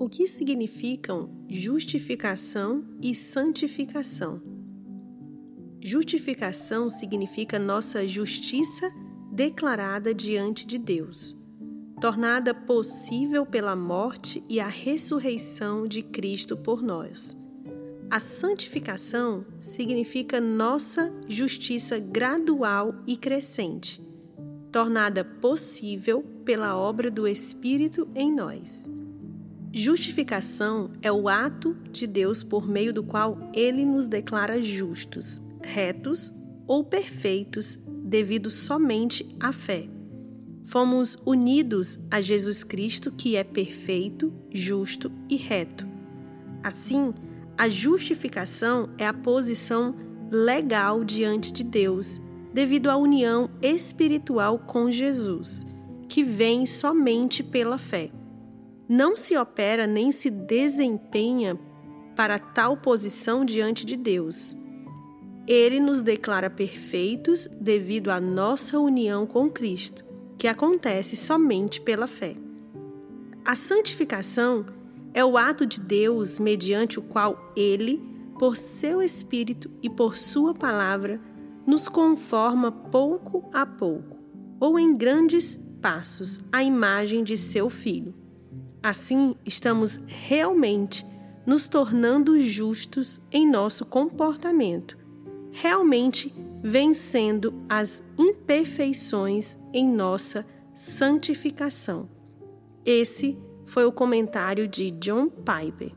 O que significam justificação e santificação? Justificação significa nossa justiça declarada diante de Deus, tornada possível pela morte e a ressurreição de Cristo por nós. A santificação significa nossa justiça gradual e crescente, tornada possível pela obra do Espírito em nós. Justificação é o ato de Deus por meio do qual ele nos declara justos, retos ou perfeitos devido somente à fé. Fomos unidos a Jesus Cristo, que é perfeito, justo e reto. Assim, a justificação é a posição legal diante de Deus, devido à união espiritual com Jesus, que vem somente pela fé não se opera nem se desempenha para tal posição diante de Deus. Ele nos declara perfeitos devido à nossa união com Cristo, que acontece somente pela fé. A santificação é o ato de Deus mediante o qual Ele, por seu Espírito e por Sua palavra, nos conforma pouco a pouco, ou em grandes passos, à imagem de seu Filho. Assim, estamos realmente nos tornando justos em nosso comportamento, realmente vencendo as imperfeições em nossa santificação. Esse foi o comentário de John Piper.